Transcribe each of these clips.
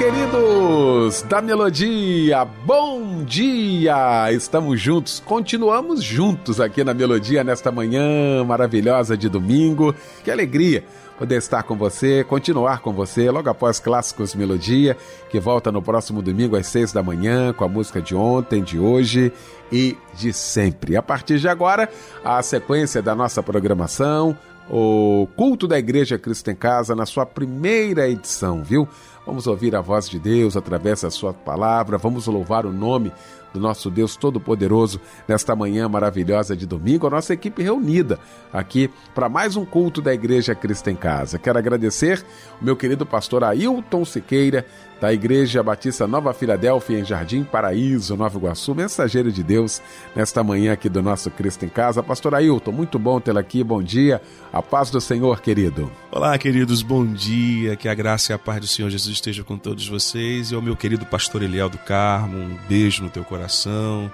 Queridos da Melodia, bom dia! Estamos juntos, continuamos juntos aqui na Melodia nesta manhã maravilhosa de domingo. Que alegria poder estar com você, continuar com você logo após Clássicos Melodia, que volta no próximo domingo às seis da manhã com a música de ontem, de hoje e de sempre. A partir de agora, a sequência da nossa programação, o culto da Igreja Cristo em Casa na sua primeira edição, viu? Vamos ouvir a voz de Deus através da sua palavra, vamos louvar o nome do nosso Deus Todo-Poderoso nesta manhã maravilhosa de domingo, a nossa equipe reunida aqui para mais um culto da Igreja Cristo em Casa. Quero agradecer o meu querido pastor Ailton Siqueira, da Igreja Batista Nova Filadélfia, em Jardim Paraíso, Nova Iguaçu, mensageiro de Deus, nesta manhã aqui do nosso Cristo em Casa. Pastor Ailton, muito bom tê-lo aqui, bom dia, a paz do Senhor, querido. Olá, queridos, bom dia, que a graça e a paz do Senhor Jesus esteja com todos vocês. E ao meu querido pastor Eliel do Carmo, um beijo no teu coração,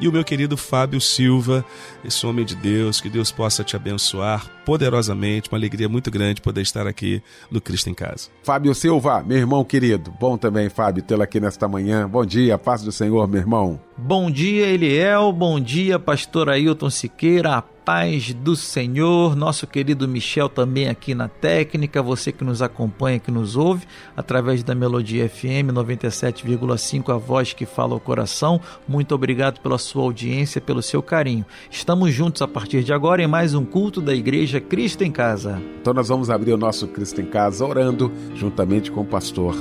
e o meu querido Fábio Silva, esse homem de Deus, que Deus possa te abençoar poderosamente, uma alegria muito grande poder estar aqui no Cristo em Casa. Fábio Silva, meu irmão querido, bom também, Fábio, tê-lo aqui nesta manhã. Bom dia, paz do Senhor, meu irmão. Bom dia, Eliel, bom dia, pastor Ailton Siqueira, paz do Senhor, nosso querido Michel também aqui na técnica, você que nos acompanha, que nos ouve através da Melodia FM 97,5, a voz que fala o coração. Muito obrigado pela sua audiência, pelo seu carinho. Estamos juntos a partir de agora em mais um culto da Igreja Cristo em Casa. Então nós vamos abrir o nosso Cristo em Casa orando juntamente com o pastor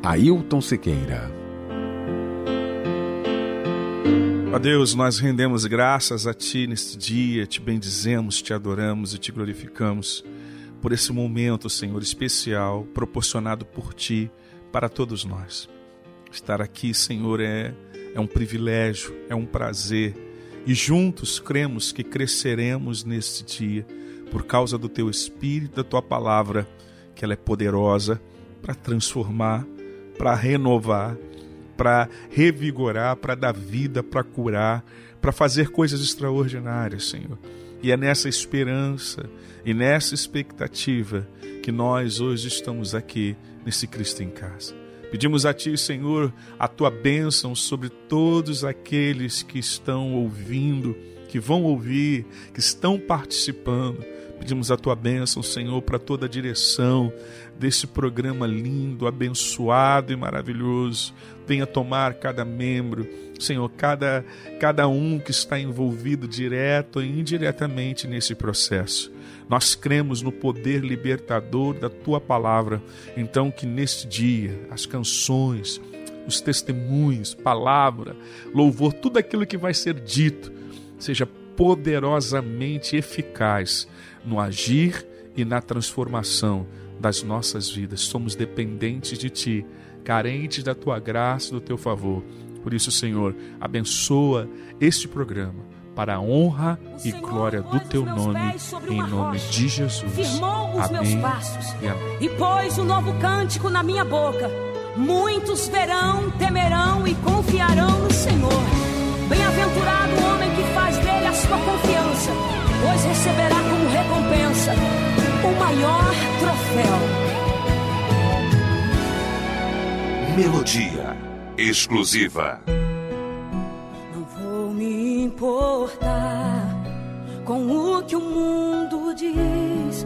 Ailton Siqueira. Ó Deus, nós rendemos graças a Ti neste dia, te bendizemos, te adoramos e te glorificamos por esse momento, Senhor, especial, proporcionado por Ti para todos nós. Estar aqui, Senhor, é, é um privilégio, é um prazer e juntos cremos que cresceremos neste dia por causa do Teu Espírito, da Tua palavra, que ela é poderosa para transformar, para renovar para revigorar, para dar vida, para curar, para fazer coisas extraordinárias, Senhor. E é nessa esperança e nessa expectativa que nós hoje estamos aqui nesse Cristo em casa. Pedimos a Ti, Senhor, a Tua bênção sobre todos aqueles que estão ouvindo, que vão ouvir, que estão participando. Pedimos a Tua bênção, Senhor, para toda a direção desse programa lindo, abençoado e maravilhoso venha tomar cada membro, Senhor, cada, cada um que está envolvido direto e indiretamente nesse processo. Nós cremos no poder libertador da tua palavra, então que neste dia as canções, os testemunhos, palavra, louvor, tudo aquilo que vai ser dito, seja poderosamente eficaz no agir e na transformação das nossas vidas. Somos dependentes de Ti carentes da tua graça e do teu favor. Por isso, Senhor, abençoa este programa para a honra e glória do teu nome, em nome rocha, de Jesus. Firmou os amém meus passos e, amém. e pôs um novo cântico na minha boca. Muitos verão, temerão e confiarão no Senhor. Bem-aventurado o homem que faz dele a sua confiança, pois receberá como recompensa o maior troféu. Melodia exclusiva. Não vou me importar com o que o mundo diz.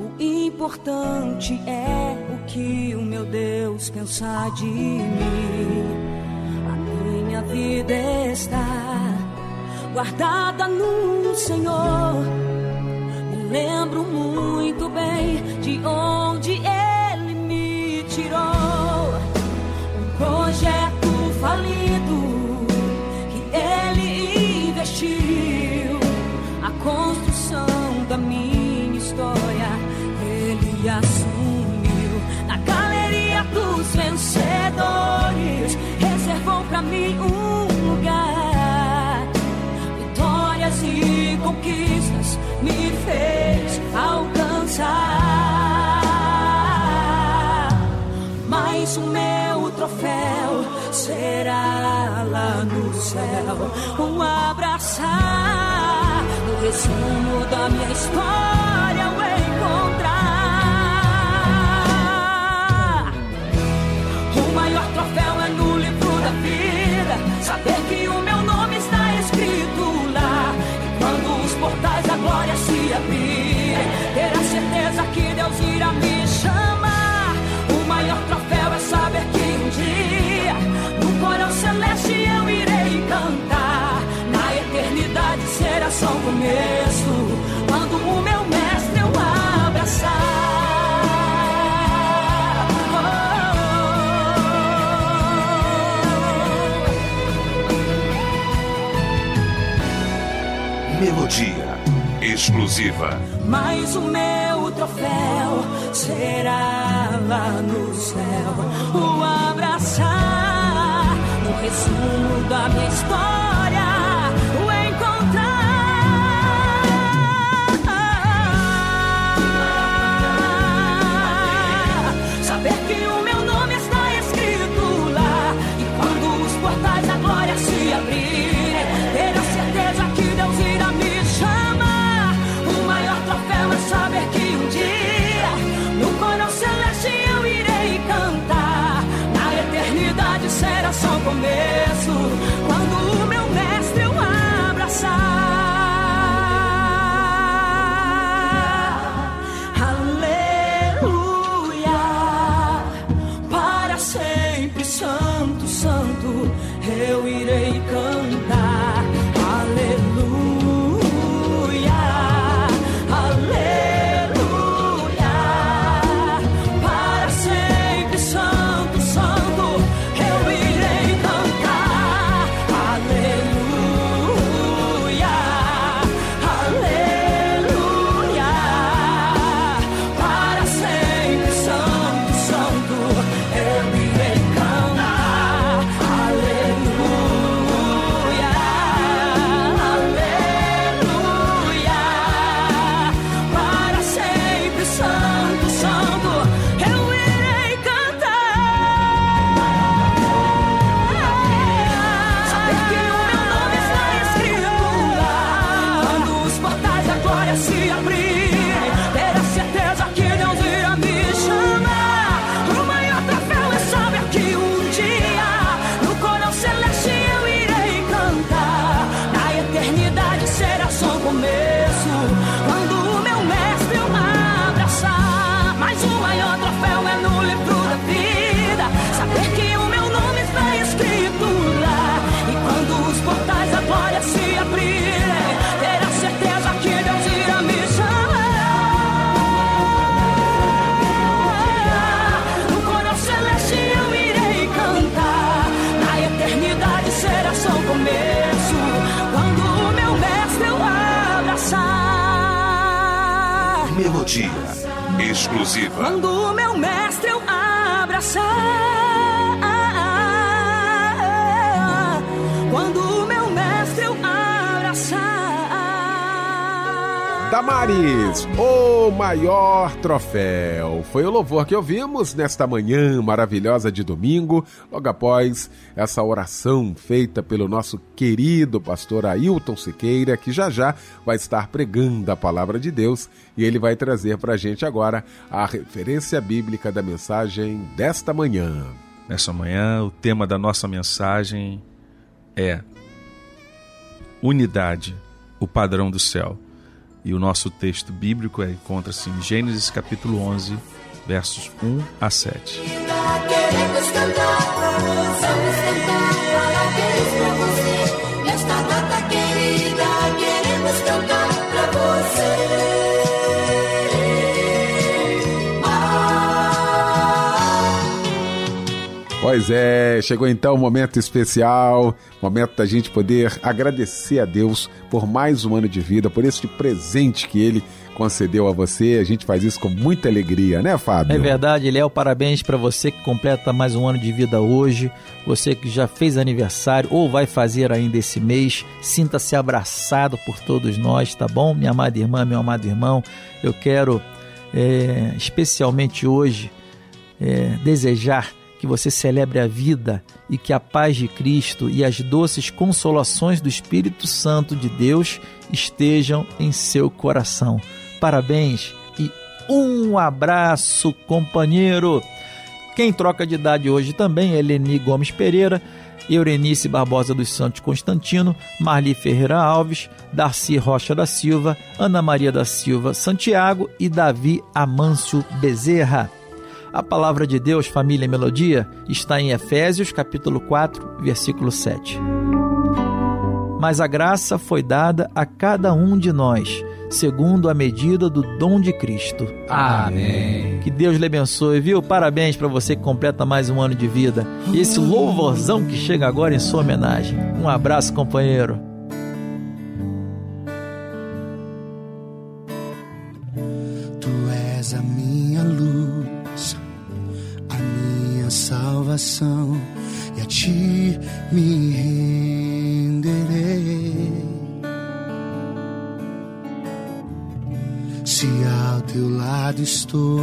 O importante é o que o meu Deus pensa de mim. A minha vida está guardada no Senhor. Me lembro muito bem de onde Ele me tirou falido que ele investiu a construção da minha história. Ele assumiu na galeria dos vencedores, reservou para mim um lugar. Vitórias e conquistas me fez alcançar. mais o meu troféu será lá no céu. Um abraçar no resumo da minha história, exclusiva. Mas o meu troféu será lá no céu. O abraçar no resumo da minha história. O encontrar. Saber que o só o começo. Troféu. Foi o louvor que ouvimos nesta manhã maravilhosa de domingo, logo após essa oração feita pelo nosso querido pastor Ailton Siqueira, que já já vai estar pregando a palavra de Deus e ele vai trazer para a gente agora a referência bíblica da mensagem desta manhã. Nessa manhã, o tema da nossa mensagem é Unidade, o padrão do céu. E o nosso texto bíblico é, encontra-se em Gênesis capítulo 11, versos 1 a 7. Queremos cantar, vamos cantar, Pois é, chegou então o momento especial, momento da gente poder agradecer a Deus por mais um ano de vida, por este presente que Ele concedeu a você. A gente faz isso com muita alegria, né, Fábio? É verdade, Léo, parabéns para você que completa mais um ano de vida hoje, você que já fez aniversário ou vai fazer ainda esse mês, sinta-se abraçado por todos nós, tá bom? Minha amada irmã, meu amado irmão, eu quero é, especialmente hoje é, desejar que você celebre a vida e que a paz de Cristo e as doces consolações do Espírito Santo de Deus estejam em seu coração. Parabéns e um abraço, companheiro! Quem troca de idade hoje também é Leni Gomes Pereira, Eurenice Barbosa dos Santos Constantino, Marli Ferreira Alves, Darcy Rocha da Silva, Ana Maria da Silva Santiago e Davi Amâncio Bezerra. A palavra de Deus, família e melodia, está em Efésios capítulo 4, versículo 7. Mas a graça foi dada a cada um de nós, segundo a medida do dom de Cristo. Amém. Que Deus lhe abençoe, viu? Parabéns para você que completa mais um ano de vida. E esse louvorzão que chega agora em sua homenagem. Um abraço, companheiro. Salvação e a ti me renderei. Se ao teu lado estou,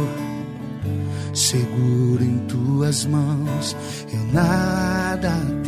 seguro em tuas mãos, eu nada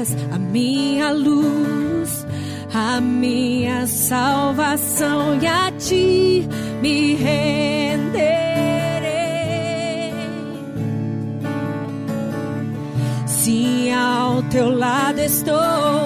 és a minha luz, a minha salvação, e a ti me renderei. Se ao teu lado estou,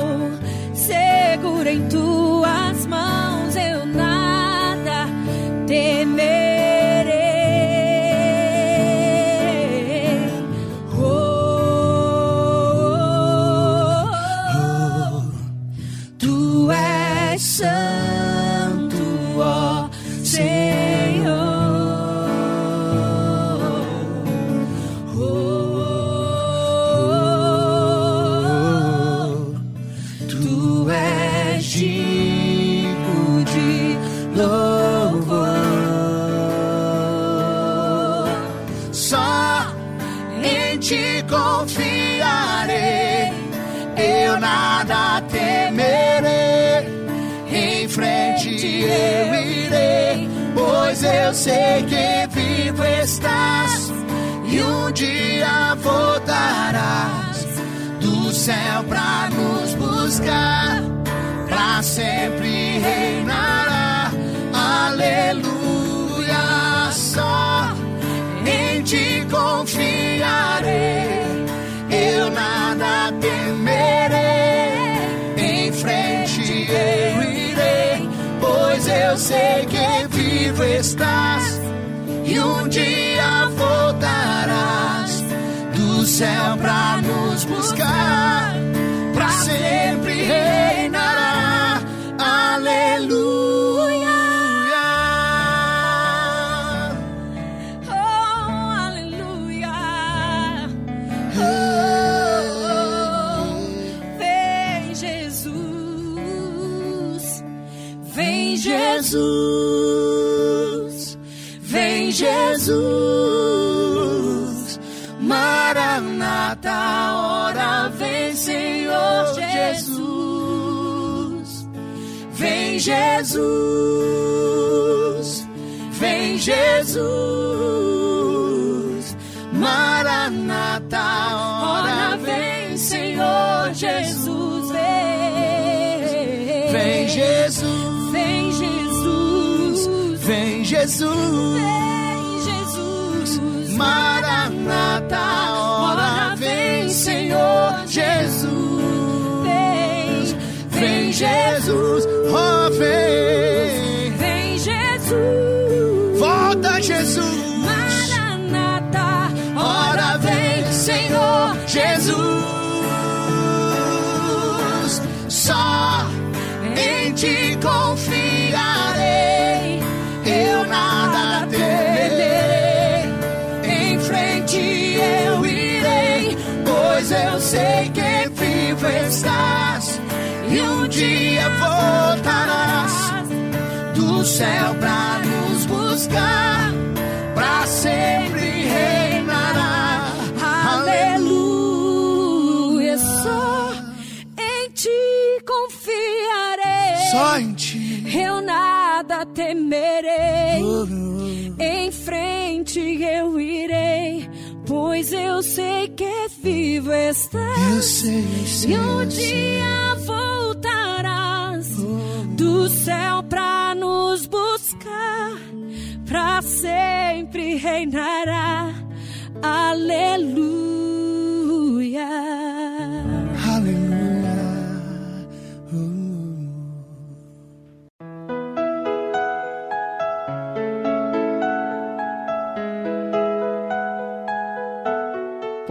eu sei que vivo estás e um dia voltarás do céu pra nos buscar, Jesus, vem Jesus, Maranata, ora vem, Senhor Jesus, vem. Vem Jesus, Vem Jesus, vem Jesus. vem Jesus, Maranata, Jesus, oh vem. vem Jesus, Volta Jesus. Maranata, Ora vem, Senhor Jesus. Só em ti confiarei. Eu nada temerei. Em frente eu irei, pois eu sei que vivo estás. Dia voltarás do céu pra nos buscar, pra sempre reinará. Aleluia, só em ti confiarei. Só em ti. Eu nada temerei. Em frente eu irei, pois eu sei que vivo estás. Eu sei, sei, E um eu dia voltarás do céu pra nos buscar, pra sempre reinará. Aleluia.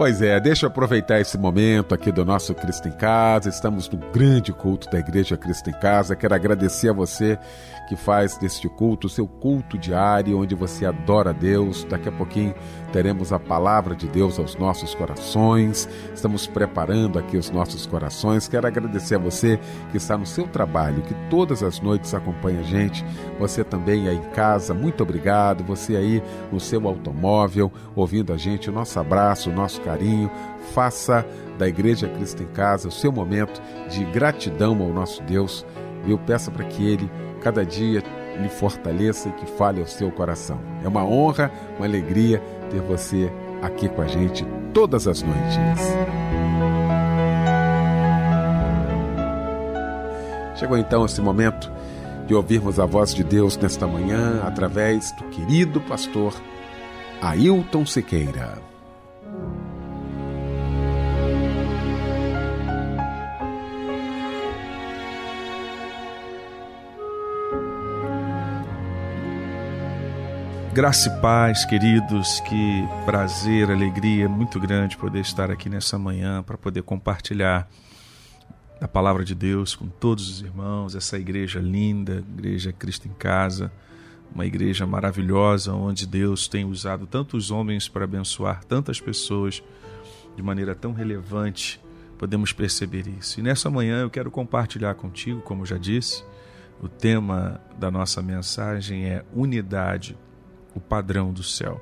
Pois é, deixa eu aproveitar esse momento aqui do nosso Cristo em Casa. Estamos no grande culto da Igreja Cristo em Casa. Quero agradecer a você que faz deste culto seu culto diário, onde você adora Deus. Daqui a pouquinho teremos a palavra de Deus aos nossos corações. Estamos preparando aqui os nossos corações. Quero agradecer a você que está no seu trabalho, que todas as noites acompanha a gente. Você também aí em casa, muito obrigado. Você aí no seu automóvel, ouvindo a gente. O nosso abraço, o nosso carinho. Faça da Igreja Cristo em Casa o seu momento de gratidão ao nosso Deus. E eu peço para que Ele, cada dia, lhe fortaleça e que fale ao seu coração. É uma honra, uma alegria ter você aqui com a gente todas as noites. Chegou então esse momento de ouvirmos a voz de Deus nesta manhã através do querido pastor Ailton Siqueira. Graça e paz, queridos, que prazer, alegria muito grande poder estar aqui nessa manhã para poder compartilhar a palavra de Deus com todos os irmãos, essa igreja linda, igreja Cristo em Casa, uma igreja maravilhosa onde Deus tem usado tantos homens para abençoar tantas pessoas de maneira tão relevante. Podemos perceber isso. E nessa manhã eu quero compartilhar contigo, como já disse, o tema da nossa mensagem é unidade o padrão do céu.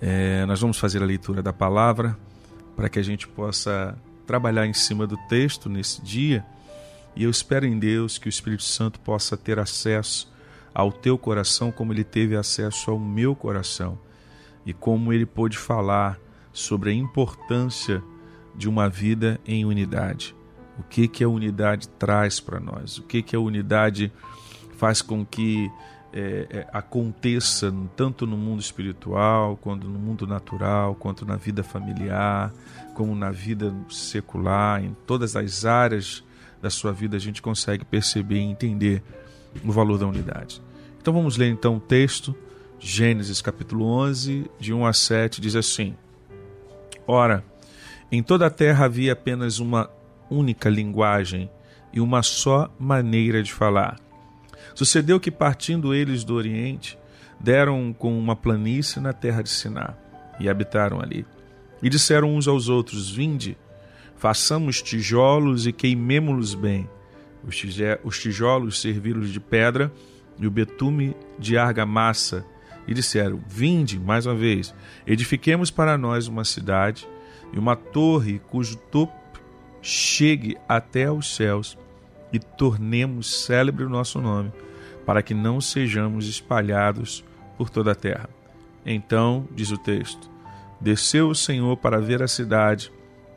É, nós vamos fazer a leitura da palavra para que a gente possa trabalhar em cima do texto nesse dia e eu espero em Deus que o Espírito Santo possa ter acesso ao teu coração como ele teve acesso ao meu coração e como ele pôde falar sobre a importância de uma vida em unidade. O que que a unidade traz para nós? O que que a unidade faz com que é, é, aconteça tanto no mundo espiritual, quanto no mundo natural, quanto na vida familiar, como na vida secular, em todas as áreas da sua vida a gente consegue perceber e entender o valor da unidade. Então vamos ler então o texto, Gênesis capítulo 11, de 1 a 7, diz assim: Ora, em toda a terra havia apenas uma única linguagem e uma só maneira de falar. Sucedeu que, partindo eles do Oriente, deram com uma planície na terra de Siná e habitaram ali. E disseram uns aos outros: Vinde, façamos tijolos e queimemo-los bem. Os tijolos serviram-lhes de pedra e o betume de argamassa. E disseram: Vinde, mais uma vez, edifiquemos para nós uma cidade e uma torre cujo topo chegue até aos céus e tornemos célebre o nosso nome, para que não sejamos espalhados por toda a terra. Então, diz o texto, Desceu o Senhor para ver a cidade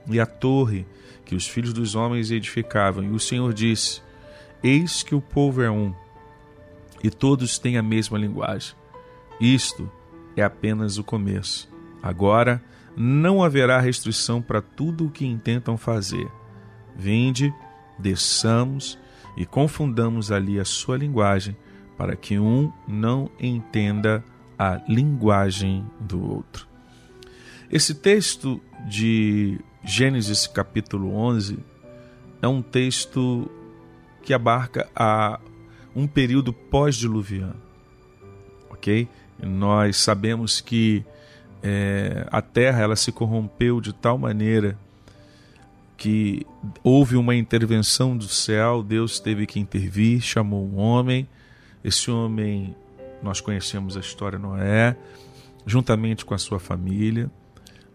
e a torre que os filhos dos homens edificavam. E o Senhor disse: Eis que o povo é um, e todos têm a mesma linguagem. Isto é apenas o começo. Agora não haverá restrição para tudo o que intentam fazer. Vinde, desçamos e confundamos ali a sua linguagem, para que um não entenda a linguagem do outro. Esse texto de Gênesis capítulo 11 é um texto que abarca a um período pós-diluviano, ok? Nós sabemos que é, a terra ela se corrompeu de tal maneira que houve uma intervenção do céu, Deus teve que intervir, chamou um homem. Esse homem, nós conhecemos a história Noé, juntamente com a sua família.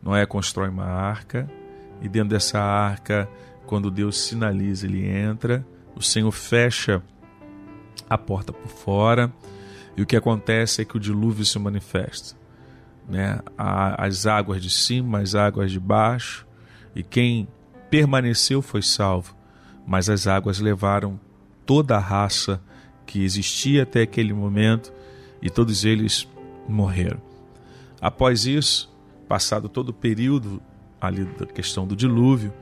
Noé constrói uma arca e dentro dessa arca, quando Deus sinaliza, ele entra. O Senhor fecha a porta por fora e o que acontece é que o dilúvio se manifesta. Né? As águas de cima, as águas de baixo, e quem permaneceu foi salvo, mas as águas levaram toda a raça que existia até aquele momento e todos eles morreram. Após isso, passado todo o período ali da questão do dilúvio,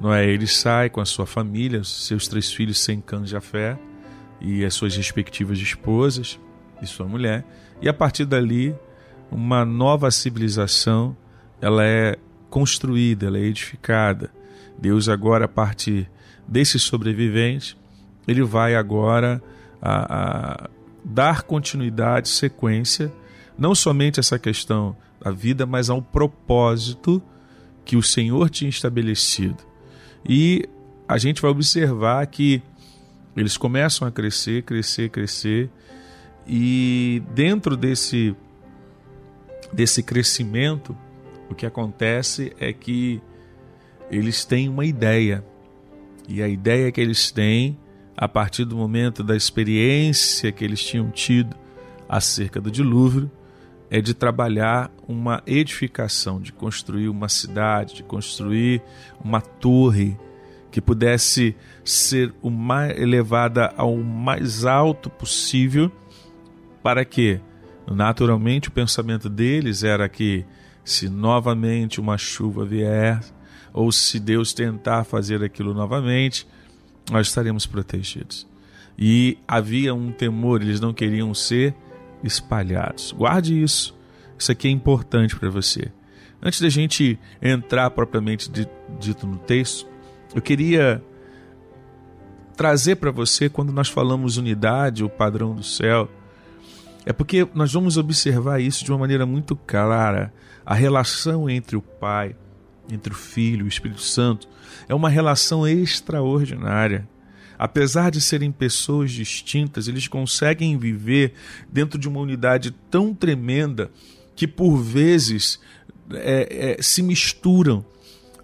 Noé ele sai com a sua família, seus três filhos sem cães de fé e as suas respectivas esposas e sua mulher, e a partir dali uma nova civilização ela é construída, ela é edificada. Deus agora a partir desses sobreviventes, ele vai agora a, a dar continuidade, sequência, não somente essa questão da vida, mas ao propósito que o Senhor tinha estabelecido. E a gente vai observar que eles começam a crescer, crescer, crescer, e dentro desse desse crescimento, o que acontece é que eles têm uma ideia. E a ideia que eles têm, a partir do momento da experiência que eles tinham tido acerca do dilúvio, é de trabalhar uma edificação, de construir uma cidade, de construir uma torre que pudesse ser o mais elevada ao mais alto possível, para que naturalmente o pensamento deles era que se novamente uma chuva vier, ou se Deus tentar fazer aquilo novamente, nós estaremos protegidos. E havia um temor, eles não queriam ser espalhados. Guarde isso. Isso aqui é importante para você. Antes da gente entrar propriamente dito no texto, eu queria trazer para você, quando nós falamos unidade, o padrão do céu, é porque nós vamos observar isso de uma maneira muito clara. A relação entre o Pai, entre o Filho e o Espírito Santo é uma relação extraordinária. Apesar de serem pessoas distintas, eles conseguem viver dentro de uma unidade tão tremenda que por vezes é, é, se misturam.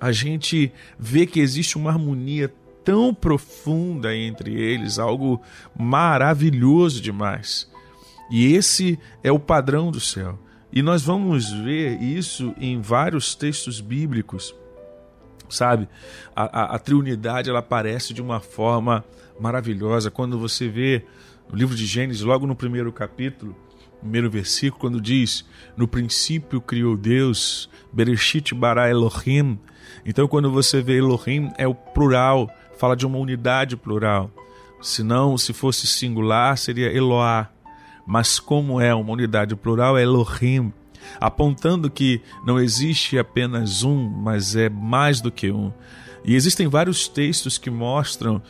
A gente vê que existe uma harmonia tão profunda entre eles, algo maravilhoso demais. E esse é o padrão do céu. E nós vamos ver isso em vários textos bíblicos. Sabe, a, a, a Trinidade ela aparece de uma forma maravilhosa. Quando você vê no livro de Gênesis, logo no primeiro capítulo, primeiro versículo, quando diz: No princípio criou Deus, Bereshit bara Elohim. Então, quando você vê Elohim, é o plural, fala de uma unidade plural. Se não, se fosse singular, seria Eloá mas como é uma unidade plural, é Elohim, apontando que não existe apenas um, mas é mais do que um. E existem vários textos que mostram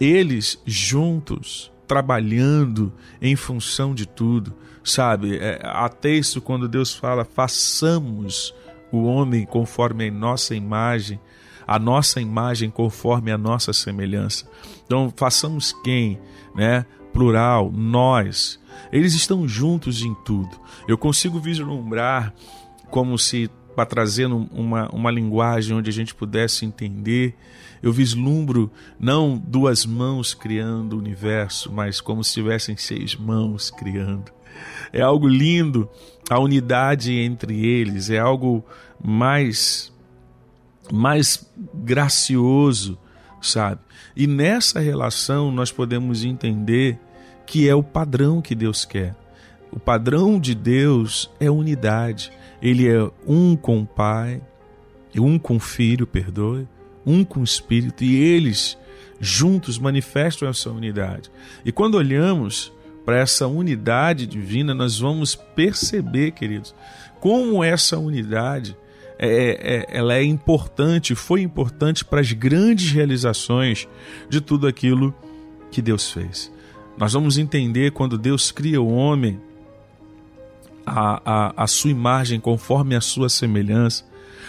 eles juntos, trabalhando em função de tudo, sabe? É, há texto quando Deus fala: façamos o homem conforme a nossa imagem, a nossa imagem conforme a nossa semelhança. Então, façamos quem, né? Plural, nós. Eles estão juntos em tudo. Eu consigo vislumbrar como se para trazer uma, uma linguagem onde a gente pudesse entender. Eu vislumbro não duas mãos criando o universo, mas como se tivessem seis mãos criando. é algo lindo, a unidade entre eles é algo mais mais gracioso, sabe? E nessa relação nós podemos entender que é o padrão que Deus quer. O padrão de Deus é unidade. Ele é um com o Pai, um com o Filho, perdoe, um com o Espírito, e eles juntos manifestam essa unidade. E quando olhamos para essa unidade divina, nós vamos perceber, queridos, como essa unidade é, é, é, ela é importante, foi importante para as grandes realizações de tudo aquilo que Deus fez. Nós vamos entender quando Deus cria o homem a, a, a sua imagem conforme a sua semelhança.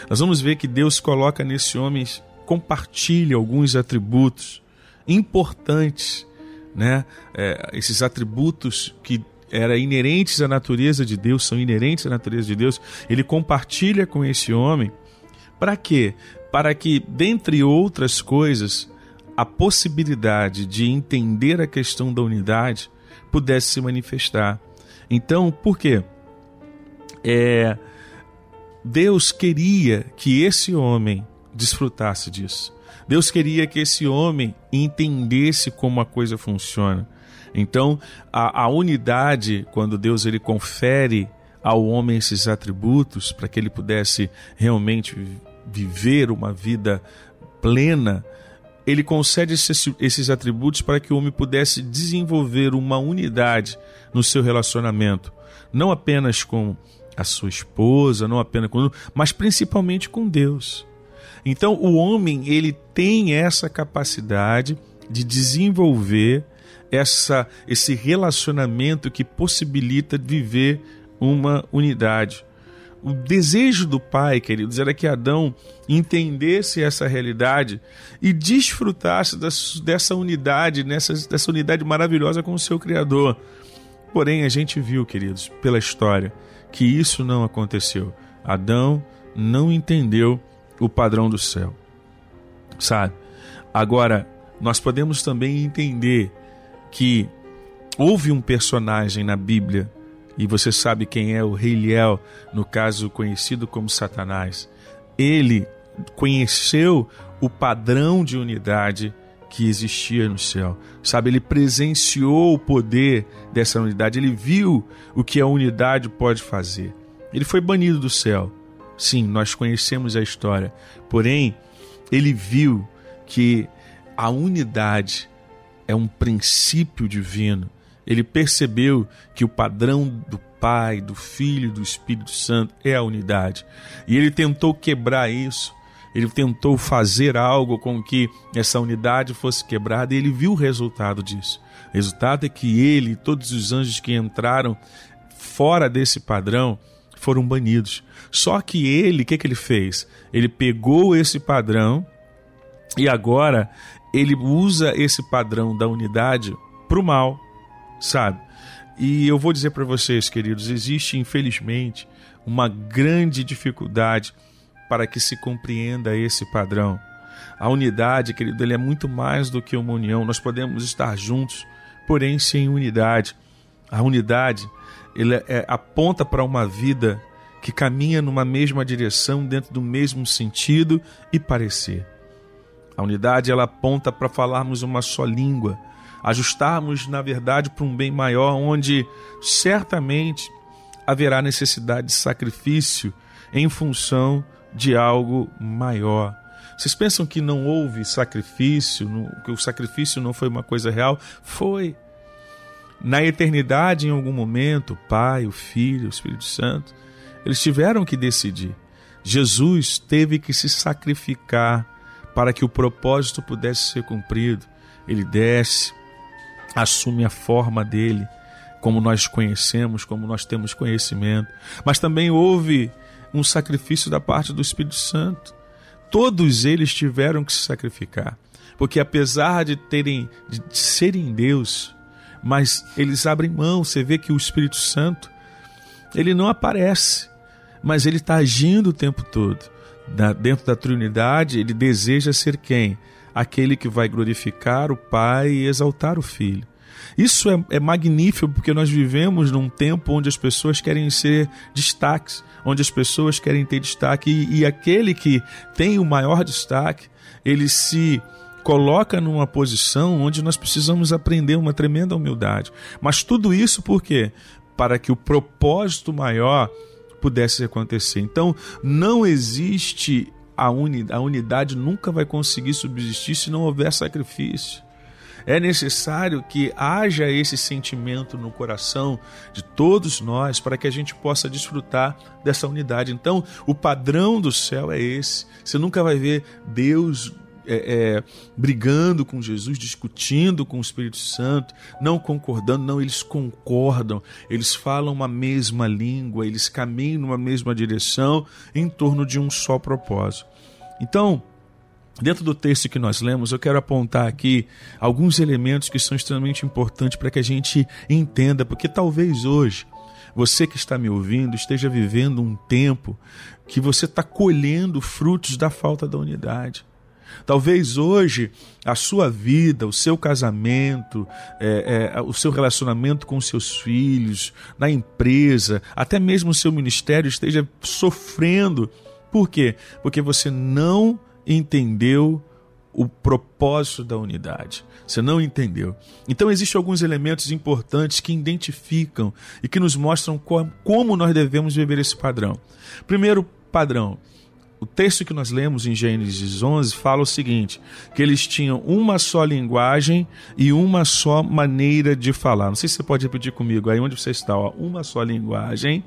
Nós vamos ver que Deus coloca nesse homem, compartilha alguns atributos importantes, né? É, esses atributos que eram inerentes à natureza de Deus, são inerentes à natureza de Deus, ele compartilha com esse homem. Para quê? Para que, dentre outras coisas, a possibilidade de entender a questão da unidade pudesse se manifestar. Então, por quê? É, Deus queria que esse homem desfrutasse disso. Deus queria que esse homem entendesse como a coisa funciona. Então, a, a unidade, quando Deus ele confere ao homem esses atributos para que ele pudesse realmente viver uma vida plena, ele concede esses, esses atributos para que o homem pudesse desenvolver uma unidade no seu relacionamento, não apenas com a sua esposa, não apenas com, mas principalmente com Deus. Então, o homem ele tem essa capacidade de desenvolver essa esse relacionamento que possibilita viver uma unidade. O desejo do pai, queridos, era que Adão entendesse essa realidade e desfrutasse dessa unidade, dessa unidade maravilhosa com o seu Criador. Porém, a gente viu, queridos, pela história, que isso não aconteceu. Adão não entendeu o padrão do céu. Sabe? Agora, nós podemos também entender que houve um personagem na Bíblia, e você sabe quem é o Rei Liel, no caso conhecido como Satanás. Ele conheceu o padrão de unidade que existia no céu. Sabe, ele presenciou o poder dessa unidade, ele viu o que a unidade pode fazer. Ele foi banido do céu. Sim, nós conhecemos a história. Porém, ele viu que a unidade é um princípio divino. Ele percebeu que o padrão do Pai, do Filho do Espírito Santo é a unidade. E ele tentou quebrar isso. Ele tentou fazer algo com que essa unidade fosse quebrada e ele viu o resultado disso. O resultado é que ele e todos os anjos que entraram fora desse padrão foram banidos. Só que ele, o que, que ele fez? Ele pegou esse padrão e agora ele usa esse padrão da unidade para o mal, sabe? E eu vou dizer para vocês, queridos, existe infelizmente uma grande dificuldade para que se compreenda esse padrão. A unidade, querido, ele é muito mais do que uma união. Nós podemos estar juntos, porém sem unidade. A unidade, ele é, aponta para uma vida que caminha numa mesma direção, dentro do mesmo sentido e parecer. A unidade ela aponta para falarmos uma só língua, ajustarmos, na verdade, para um bem maior, onde certamente haverá necessidade de sacrifício em função de algo maior. Vocês pensam que não houve sacrifício, que o sacrifício não foi uma coisa real? Foi. Na eternidade, em algum momento, o Pai, o Filho, o Espírito Santo, eles tiveram que decidir. Jesus teve que se sacrificar para que o propósito pudesse ser cumprido. Ele desce, assume a forma dele, como nós conhecemos, como nós temos conhecimento. Mas também houve um sacrifício da parte do Espírito Santo. Todos eles tiveram que se sacrificar, porque apesar de terem de serem Deus, mas eles abrem mão. Você vê que o Espírito Santo ele não aparece, mas ele está agindo o tempo todo dentro da Trinidade, ele deseja ser quem? Aquele que vai glorificar o Pai e exaltar o Filho. Isso é, é magnífico porque nós vivemos num tempo onde as pessoas querem ser destaques, onde as pessoas querem ter destaque e, e aquele que tem o maior destaque, ele se coloca numa posição onde nós precisamos aprender uma tremenda humildade. Mas tudo isso por quê? Para que o propósito maior pudesse acontecer. Então, não existe a, uni, a unidade nunca vai conseguir subsistir se não houver sacrifício. É necessário que haja esse sentimento no coração de todos nós para que a gente possa desfrutar dessa unidade. Então, o padrão do céu é esse. Você nunca vai ver Deus é, é, brigando com Jesus, discutindo com o Espírito Santo, não concordando, não, eles concordam, eles falam uma mesma língua, eles caminham numa mesma direção em torno de um só propósito. Então, dentro do texto que nós lemos, eu quero apontar aqui alguns elementos que são extremamente importantes para que a gente entenda, porque talvez hoje você que está me ouvindo esteja vivendo um tempo que você está colhendo frutos da falta da unidade. Talvez hoje a sua vida, o seu casamento, é, é, o seu relacionamento com seus filhos, na empresa, até mesmo o seu ministério esteja sofrendo por quê? Porque você não entendeu o propósito da unidade. Você não entendeu. Então existem alguns elementos importantes que identificam e que nos mostram como nós devemos viver esse padrão. Primeiro padrão, o texto que nós lemos em Gênesis 11 fala o seguinte: que eles tinham uma só linguagem e uma só maneira de falar. Não sei se você pode repetir comigo aí onde você está, ó, uma só linguagem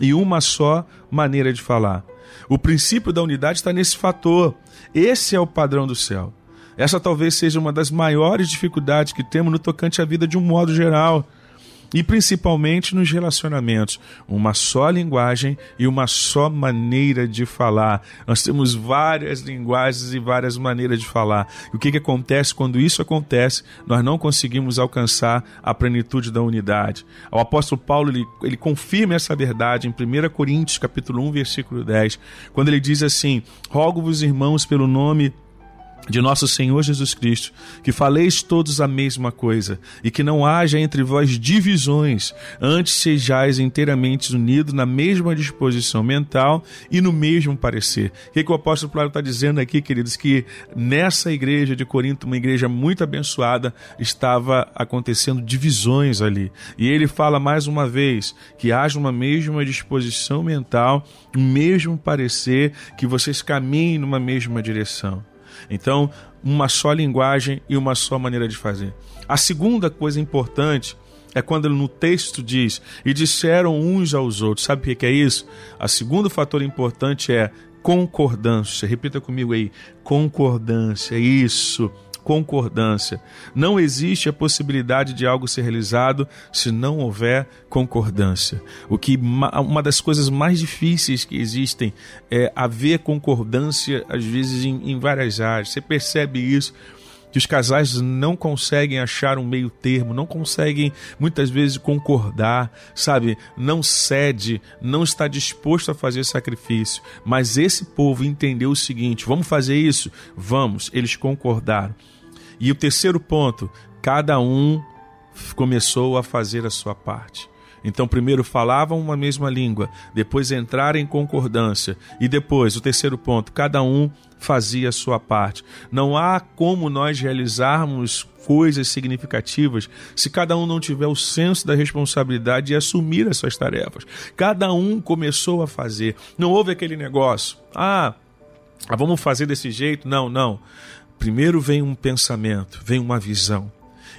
e uma só maneira de falar. O princípio da unidade está nesse fator. Esse é o padrão do céu. Essa talvez seja uma das maiores dificuldades que temos no tocante à vida de um modo geral e principalmente nos relacionamentos, uma só linguagem e uma só maneira de falar. Nós temos várias linguagens e várias maneiras de falar. E o que, que acontece quando isso acontece? Nós não conseguimos alcançar a plenitude da unidade. O apóstolo Paulo ele, ele confirma essa verdade em 1 Coríntios capítulo 1, versículo 10, quando ele diz assim: Rogo-vos, irmãos, pelo nome de nosso Senhor Jesus Cristo, que faleis todos a mesma coisa, e que não haja entre vós divisões, antes sejais inteiramente unidos na mesma disposição mental e no mesmo parecer. O que, que o apóstolo Paulo está dizendo aqui, queridos? Que nessa igreja de Corinto, uma igreja muito abençoada, estava acontecendo divisões ali. E ele fala mais uma vez que haja uma mesma disposição mental, um mesmo parecer, que vocês caminhem numa mesma direção. Então, uma só linguagem e uma só maneira de fazer. A segunda coisa importante é quando no texto diz: e disseram uns aos outros. Sabe o que é isso? A segundo fator importante é concordância. Repita comigo aí: concordância. Isso concordância. Não existe a possibilidade de algo ser realizado se não houver concordância. O que uma das coisas mais difíceis que existem é haver concordância às vezes em, em várias áreas. Você percebe isso? que os casais não conseguem achar um meio termo, não conseguem muitas vezes concordar, sabe? Não cede, não está disposto a fazer sacrifício. Mas esse povo entendeu o seguinte: vamos fazer isso? Vamos. Eles concordaram. E o terceiro ponto, cada um começou a fazer a sua parte. Então, primeiro falavam uma mesma língua, depois entraram em concordância, e depois, o terceiro ponto, cada um fazia a sua parte. Não há como nós realizarmos coisas significativas se cada um não tiver o senso da responsabilidade e assumir as suas tarefas. Cada um começou a fazer. Não houve aquele negócio, ah, vamos fazer desse jeito. Não, não. Primeiro vem um pensamento, vem uma visão.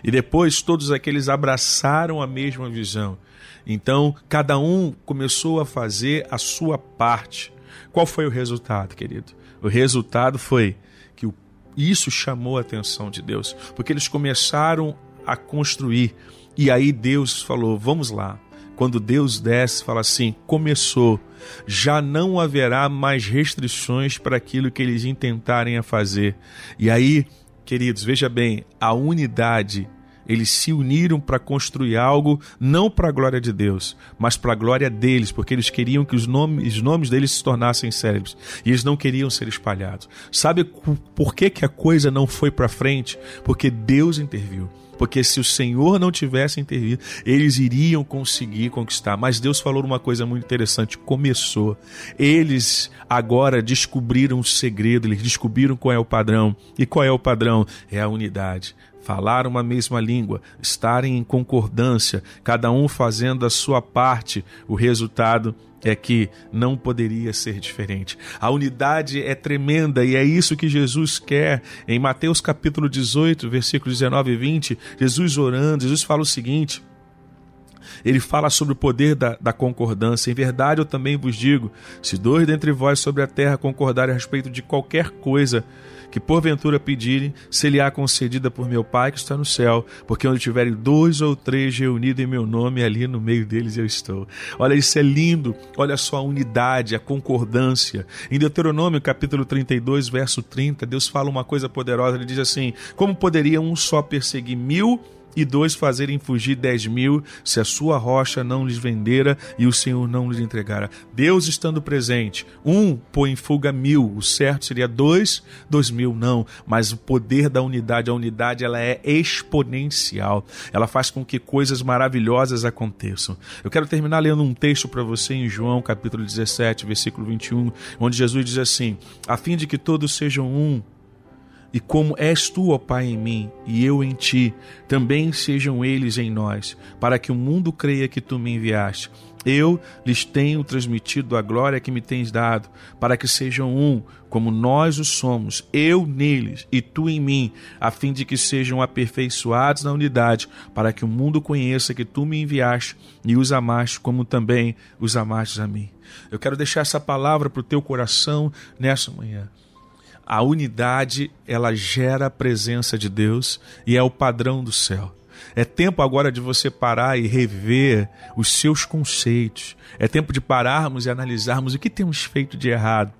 E depois todos aqueles abraçaram a mesma visão. Então, cada um começou a fazer a sua parte. Qual foi o resultado, querido? O resultado foi que isso chamou a atenção de Deus, porque eles começaram a construir. E aí Deus falou: vamos lá. Quando Deus desce, fala assim: começou já não haverá mais restrições para aquilo que eles intentarem a fazer. E aí, queridos, veja bem, a unidade eles se uniram para construir algo não para a glória de Deus, mas para a glória deles, porque eles queriam que os nomes, os nomes deles se tornassem célebres e eles não queriam ser espalhados. Sabe por que, que a coisa não foi para frente? Porque Deus interviu. Porque se o Senhor não tivesse intervido, eles iriam conseguir conquistar. Mas Deus falou uma coisa muito interessante: começou. Eles agora descobriram o segredo, eles descobriram qual é o padrão. E qual é o padrão? É a unidade falar uma mesma língua, estarem em concordância, cada um fazendo a sua parte, o resultado é que não poderia ser diferente. A unidade é tremenda e é isso que Jesus quer. Em Mateus capítulo 18, versículos 19 e 20, Jesus orando, Jesus fala o seguinte: ele fala sobre o poder da, da, concordância. Em verdade, eu também vos digo: se dois dentre vós sobre a terra concordarem a respeito de qualquer coisa que porventura pedirem, se lhe há concedida por meu Pai que está no céu, porque onde tiverem dois ou três reunidos em meu nome, ali no meio deles eu estou. Olha, isso é lindo, olha só a unidade, a concordância. Em Deuteronômio capítulo 32, verso 30, Deus fala uma coisa poderosa, ele diz assim: Como poderia um só perseguir mil e dois fazerem fugir dez mil, se a sua rocha não lhes vendera e o Senhor não lhes entregara. Deus estando presente, um põe em fuga mil, o certo seria dois, dois mil não, mas o poder da unidade, a unidade ela é exponencial, ela faz com que coisas maravilhosas aconteçam. Eu quero terminar lendo um texto para você em João capítulo 17, versículo 21, onde Jesus diz assim: a fim de que todos sejam um, e como és tu, ó Pai, em mim e eu em ti, também sejam eles em nós, para que o mundo creia que tu me enviaste. Eu lhes tenho transmitido a glória que me tens dado, para que sejam um, como nós o somos, eu neles e tu em mim, a fim de que sejam aperfeiçoados na unidade, para que o mundo conheça que tu me enviaste e os amaste, como também os amaste a mim. Eu quero deixar essa palavra para o teu coração nessa manhã. A unidade, ela gera a presença de Deus e é o padrão do céu. É tempo agora de você parar e rever os seus conceitos. É tempo de pararmos e analisarmos o que temos feito de errado.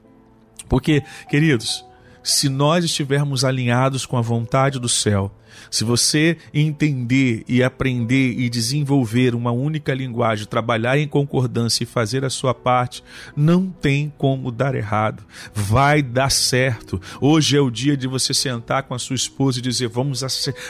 Porque, queridos, se nós estivermos alinhados com a vontade do céu, se você entender e aprender e desenvolver uma única linguagem, trabalhar em concordância e fazer a sua parte, não tem como dar errado. Vai dar certo. Hoje é o dia de você sentar com a sua esposa e dizer: vamos,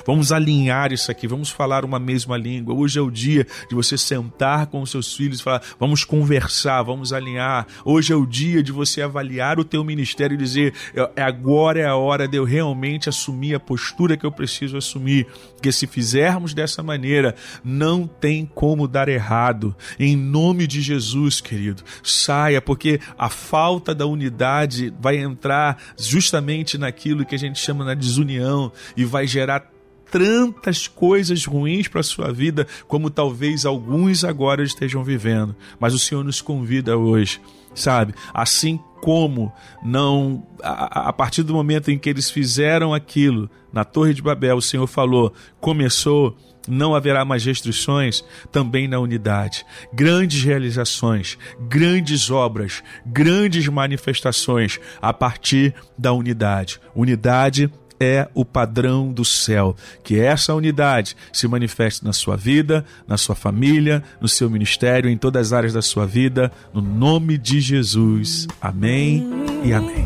vamos alinhar isso aqui, vamos falar uma mesma língua. Hoje é o dia de você sentar com os seus filhos e falar: vamos conversar, vamos alinhar. Hoje é o dia de você avaliar o teu ministério e dizer: é, agora é a hora de eu realmente assumir a postura que eu preciso assumir que se fizermos dessa maneira, não tem como dar errado. Em nome de Jesus, querido, saia, porque a falta da unidade vai entrar justamente naquilo que a gente chama na desunião e vai gerar tantas coisas ruins para a sua vida, como talvez alguns agora estejam vivendo. Mas o Senhor nos convida hoje, sabe? Assim como não a, a, partir do momento em que eles fizeram aquilo na Torre de Babel, o Senhor falou, começou, não haverá mais restrições também na unidade. Grandes realizações, grandes obras, grandes manifestações a partir da unidade. Unidade é o padrão do céu. Que essa unidade se manifeste na sua vida, na sua família, no seu ministério, em todas as áreas da sua vida, no nome de Jesus. Amém e amém.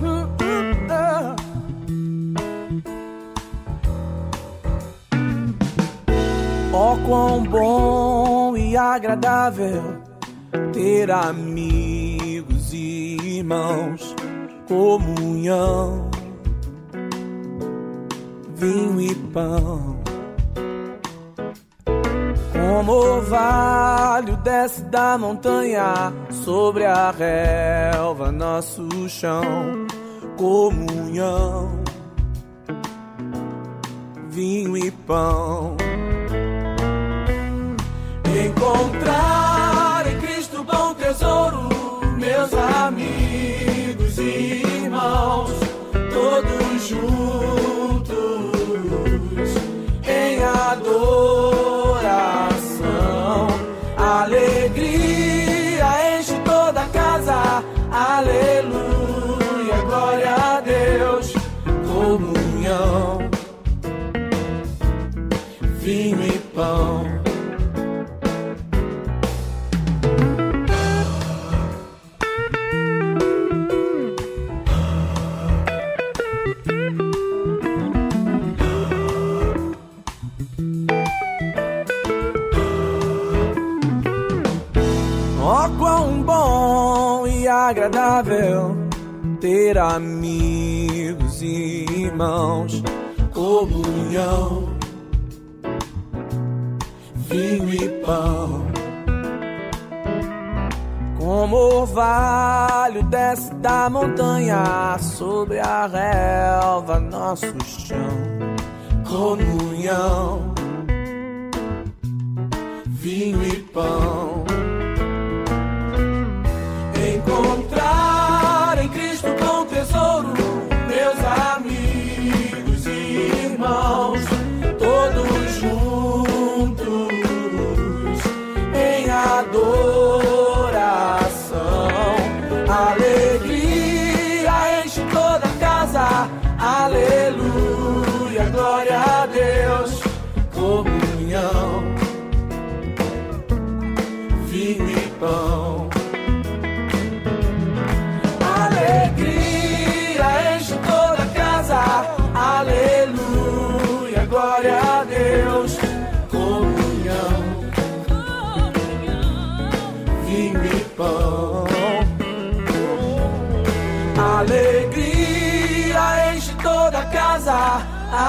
Oh, quão bom e agradável ter amigos e irmãos, comunhão vinho e pão. Como orvalho desce da montanha sobre a relva, nosso chão, comunhão, vinho e pão. Encontrar em Cristo bom tesouro, meus amigos e irmãos, todos juntos adoração. Alegria enche toda a casa. Aleluia, glória a Deus. Comunhão, vinho e pão. Agradável ter amigos e irmãos, comunhão, vinho e pão. Como orvalho desce da montanha sobre a relva, nosso chão, comunhão, vinho e pão.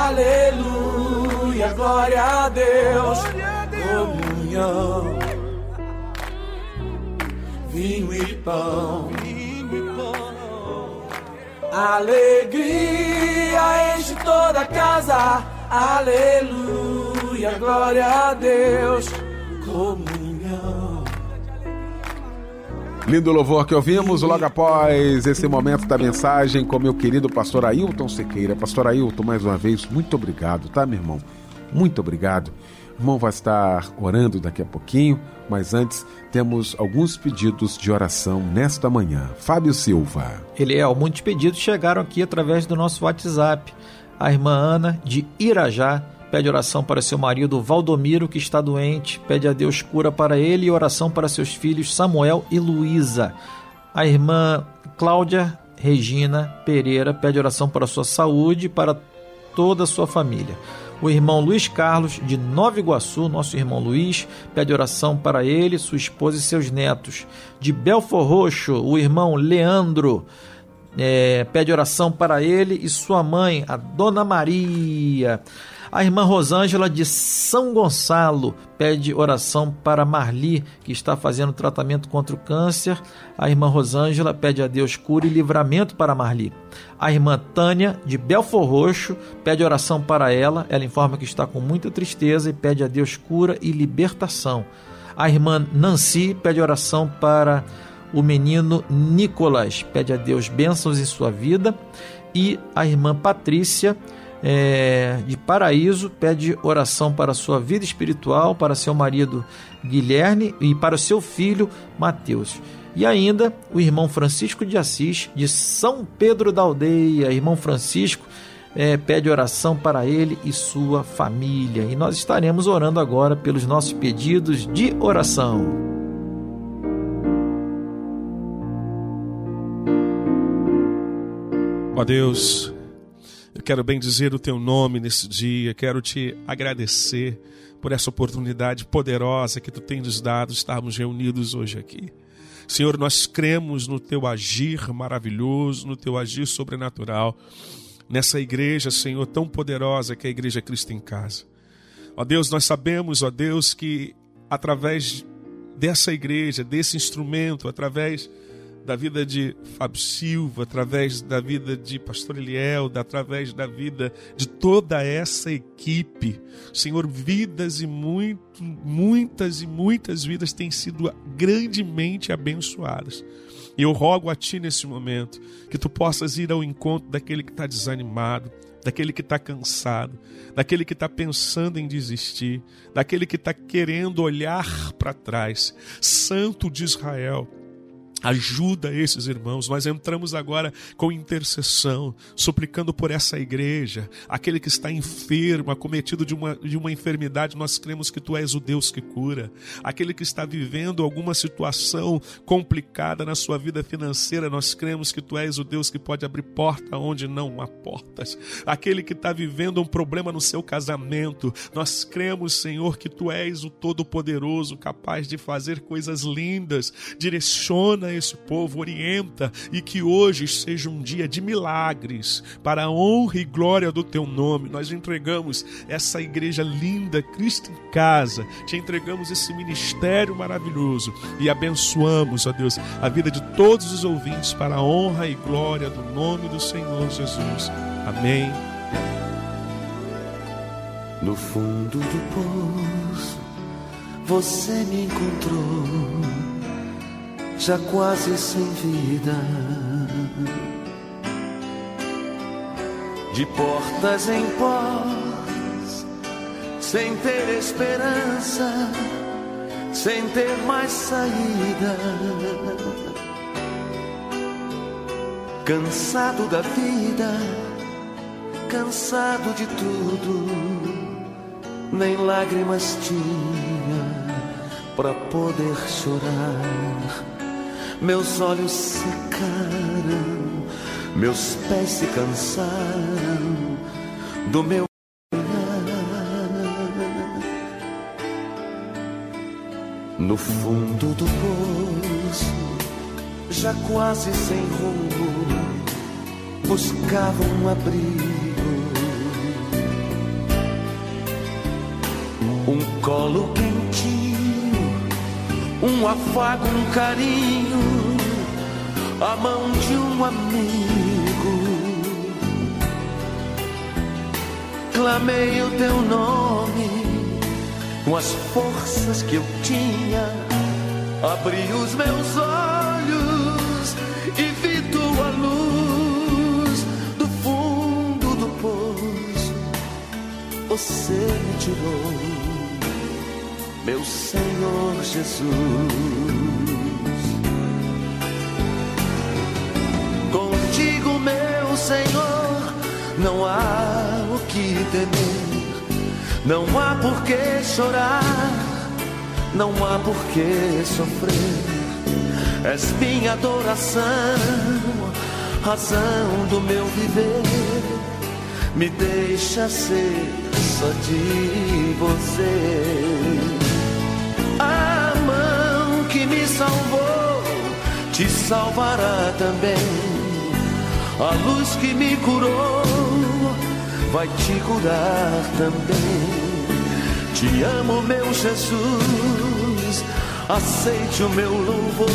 Aleluia, glória a Deus, comunhão, vinho e pão. Alegria enche toda a casa, aleluia, glória a Deus, comunhão. Lindo louvor que ouvimos logo após esse momento da mensagem com meu querido pastor Ailton Sequeira. Pastor Ailton, mais uma vez, muito obrigado, tá, meu irmão? Muito obrigado. O irmão vai estar orando daqui a pouquinho, mas antes temos alguns pedidos de oração nesta manhã. Fábio Silva. Eliel, muitos pedidos chegaram aqui através do nosso WhatsApp. A irmã Ana, de Irajá, pede oração para seu marido Valdomiro, que está doente, pede a Deus cura para ele e oração para seus filhos Samuel e Luísa. A irmã Cláudia Regina Pereira pede oração para sua saúde e para toda a sua família. O irmão Luiz Carlos, de Nova Iguaçu, nosso irmão Luiz, pede oração para ele, sua esposa e seus netos. De Belfor Roxo, o irmão Leandro é, pede oração para ele e sua mãe, a Dona Maria. A irmã Rosângela de São Gonçalo pede oração para Marli, que está fazendo tratamento contra o câncer. A irmã Rosângela pede a Deus cura e livramento para Marli. A irmã Tânia, de Belfor Roxo, pede oração para ela. Ela informa que está com muita tristeza e pede a Deus cura e libertação. A irmã Nancy pede oração para o menino Nicolas, pede a Deus bênçãos em sua vida. E a irmã Patrícia é, de Paraíso pede oração para sua vida espiritual, para seu marido Guilherme e para o seu filho Mateus. E ainda o irmão Francisco de Assis, de São Pedro da Aldeia. Irmão Francisco é, pede oração para ele e sua família. E nós estaremos orando agora pelos nossos pedidos de oração. Ó Deus, eu quero bem dizer o teu nome nesse dia, quero te agradecer por essa oportunidade poderosa que tu tens dado estarmos reunidos hoje aqui. Senhor, nós cremos no teu agir maravilhoso, no teu agir sobrenatural, nessa igreja, Senhor, tão poderosa que é a Igreja Cristo em Casa. Ó Deus, nós sabemos, ó Deus, que através dessa igreja, desse instrumento, através da vida de Fábio Silva, através da vida de Pastor Eliel, através da vida de toda essa equipe. Senhor, vidas e muito, muitas e muitas vidas têm sido grandemente abençoadas. E eu rogo a Ti nesse momento que Tu possas ir ao encontro daquele que está desanimado, daquele que está cansado, daquele que está pensando em desistir, daquele que está querendo olhar para trás. Santo de Israel, Ajuda esses irmãos. Nós entramos agora com intercessão, suplicando por essa igreja, aquele que está enfermo, acometido de uma, de uma enfermidade, nós cremos que tu és o Deus que cura. Aquele que está vivendo alguma situação complicada na sua vida financeira, nós cremos que tu és o Deus que pode abrir porta onde não há portas. Aquele que está vivendo um problema no seu casamento, nós cremos, Senhor, que tu és o Todo-Poderoso, capaz de fazer coisas lindas. Direciona esse povo, orienta e que hoje seja um dia de milagres para a honra e glória do teu nome. Nós entregamos essa igreja linda, Cristo em casa, te entregamos esse ministério maravilhoso e abençoamos, ó Deus, a vida de todos os ouvintes para a honra e glória do nome do Senhor Jesus. Amém. No fundo do poço, você me encontrou, já quase sem vida. De portas em portas, sem ter esperança, sem ter mais saída. Cansado da vida, cansado de tudo nem lágrimas tinha para poder chorar. Meus olhos secaram, meus pés se cansaram do meu No fundo do poço, já quase sem rumo, buscava um abrigo. Um colo quentinho, um afago, um carinho, a mão de um amigo. Clamei o teu nome com as forças que eu tinha, abri os meus olhos e vi tua luz do fundo do poço. Você me tirou meu Senhor Jesus. Contigo, meu Senhor, não há o que temer, não há por que chorar, não há por que sofrer. És minha adoração, razão do meu viver. Me deixa ser só de você me salvou, te salvará também. A luz que me curou, vai te curar também. Te amo, meu Jesus, aceite o meu louvor.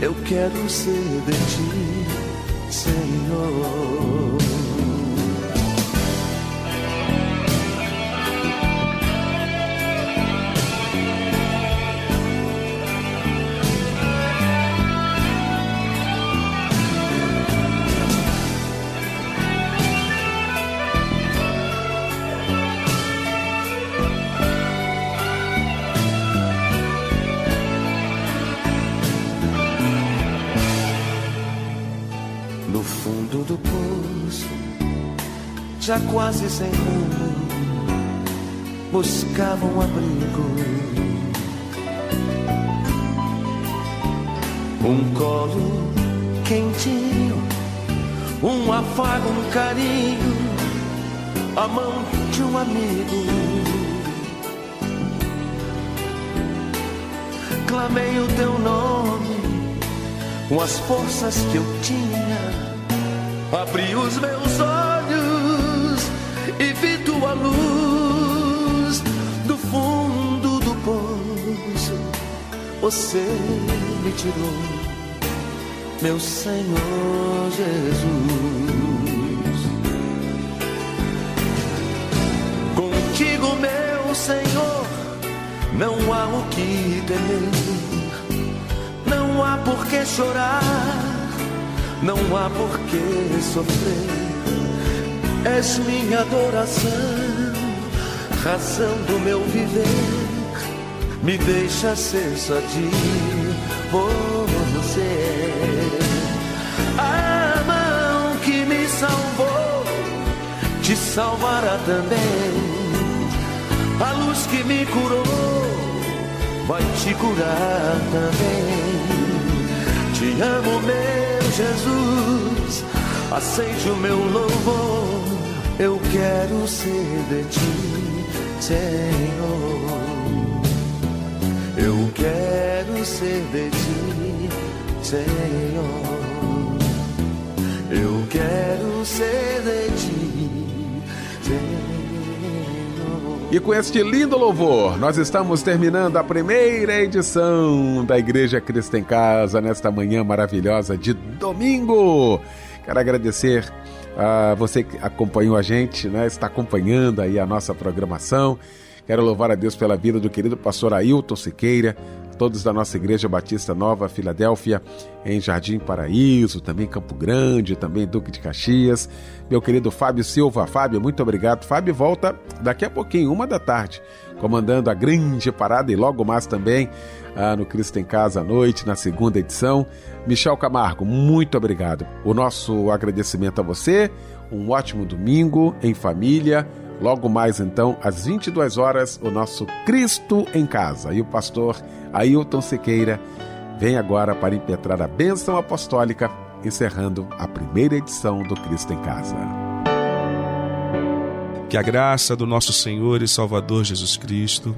Eu quero ser de ti, Senhor. Já quase sem rumo, buscava um abrigo. Um colo quentinho, um afago, um carinho, a mão de um amigo. Clamei o teu nome com as forças que eu tinha, abri os meus olhos e vi tua luz do fundo do poço. Você me tirou, meu Senhor Jesus. Contigo, meu Senhor, não há o que temer, não há por que chorar, não há por que sofrer És minha adoração, razão do meu viver. Me deixa ser só de você. A mão que me salvou te salvará também. A luz que me curou vai te curar também. Te amo, meu Jesus aceite o meu louvor. Eu quero ser de ti, Senhor. Eu quero ser de ti, Senhor. Eu quero ser de ti, Senhor. E com este lindo louvor, nós estamos terminando a primeira edição da Igreja Cristo em Casa nesta manhã maravilhosa de domingo. Quero agradecer a você que acompanhou a gente, né? Está acompanhando aí a nossa programação. Quero louvar a Deus pela vida do querido pastor Ailton Siqueira, todos da nossa Igreja Batista Nova Filadélfia, em Jardim Paraíso, também Campo Grande, também Duque de Caxias. Meu querido Fábio Silva. Fábio, muito obrigado. Fábio volta daqui a pouquinho, uma da tarde, comandando a grande parada e logo mais também ah, no Cristo em Casa à noite, na segunda edição. Michel Camargo, muito obrigado. O nosso agradecimento a você. Um ótimo domingo em família. Logo mais então, às 22 horas, o nosso Cristo em Casa. E o pastor Ailton Sequeira vem agora para impetrar a bênção apostólica, encerrando a primeira edição do Cristo em Casa. Que a graça do nosso Senhor e Salvador Jesus Cristo,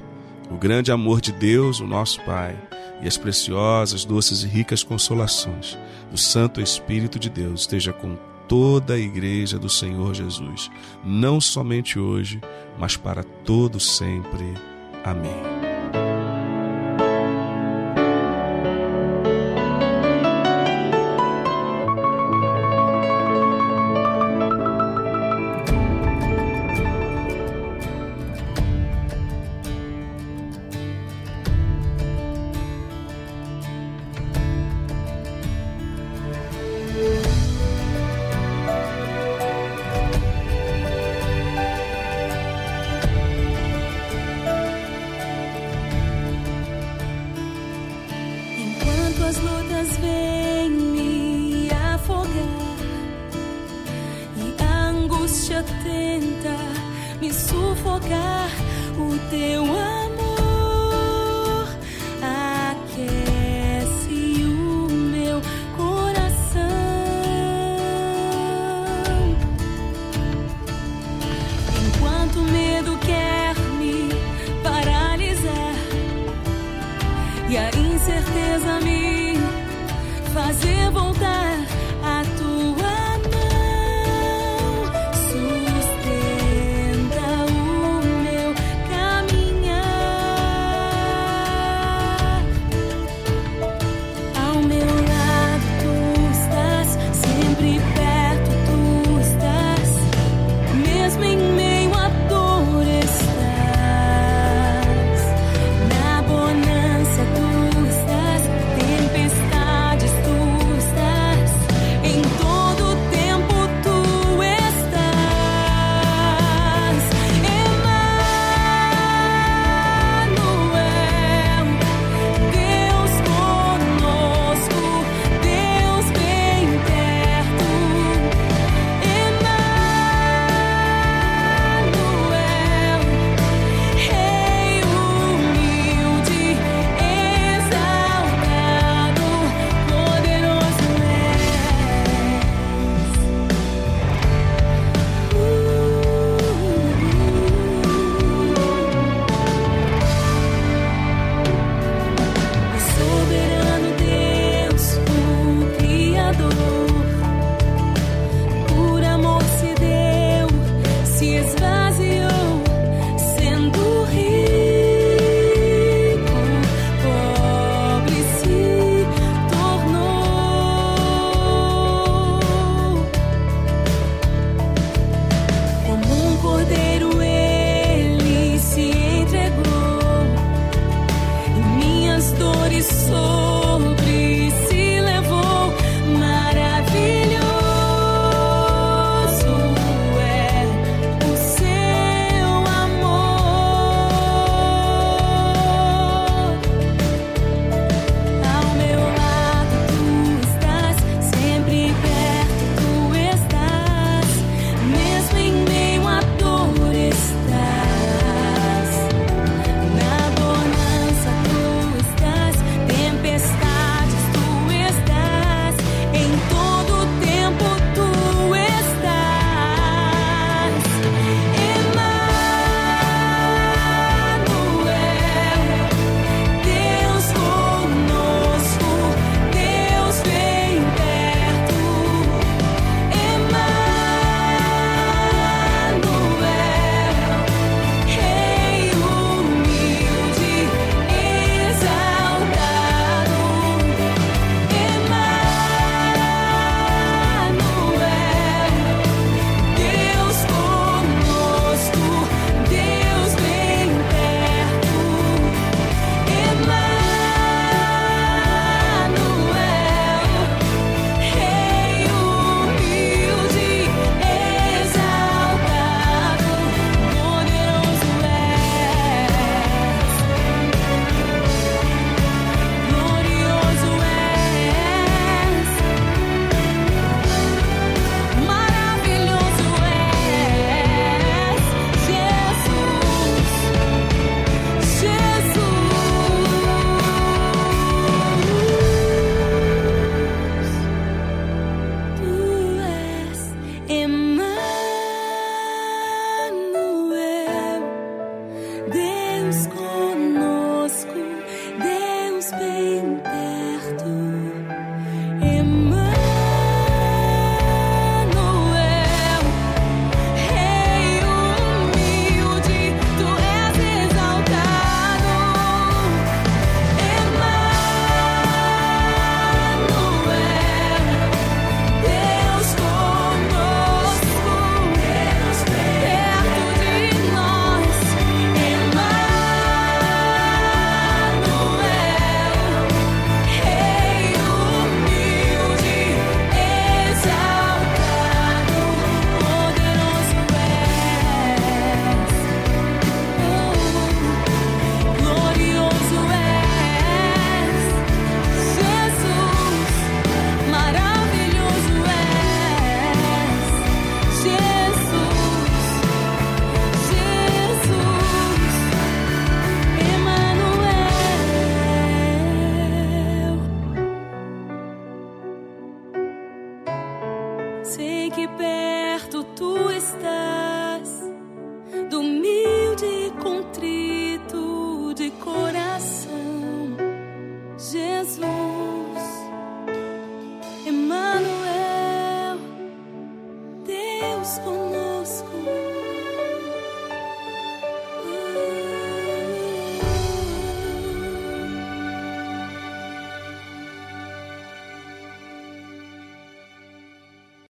o grande amor de Deus, o nosso Pai, e as preciosas, doces e ricas consolações do Santo Espírito de Deus esteja com toda a igreja do Senhor Jesus, não somente hoje, mas para todo sempre. Amém. Enquanto o medo quer me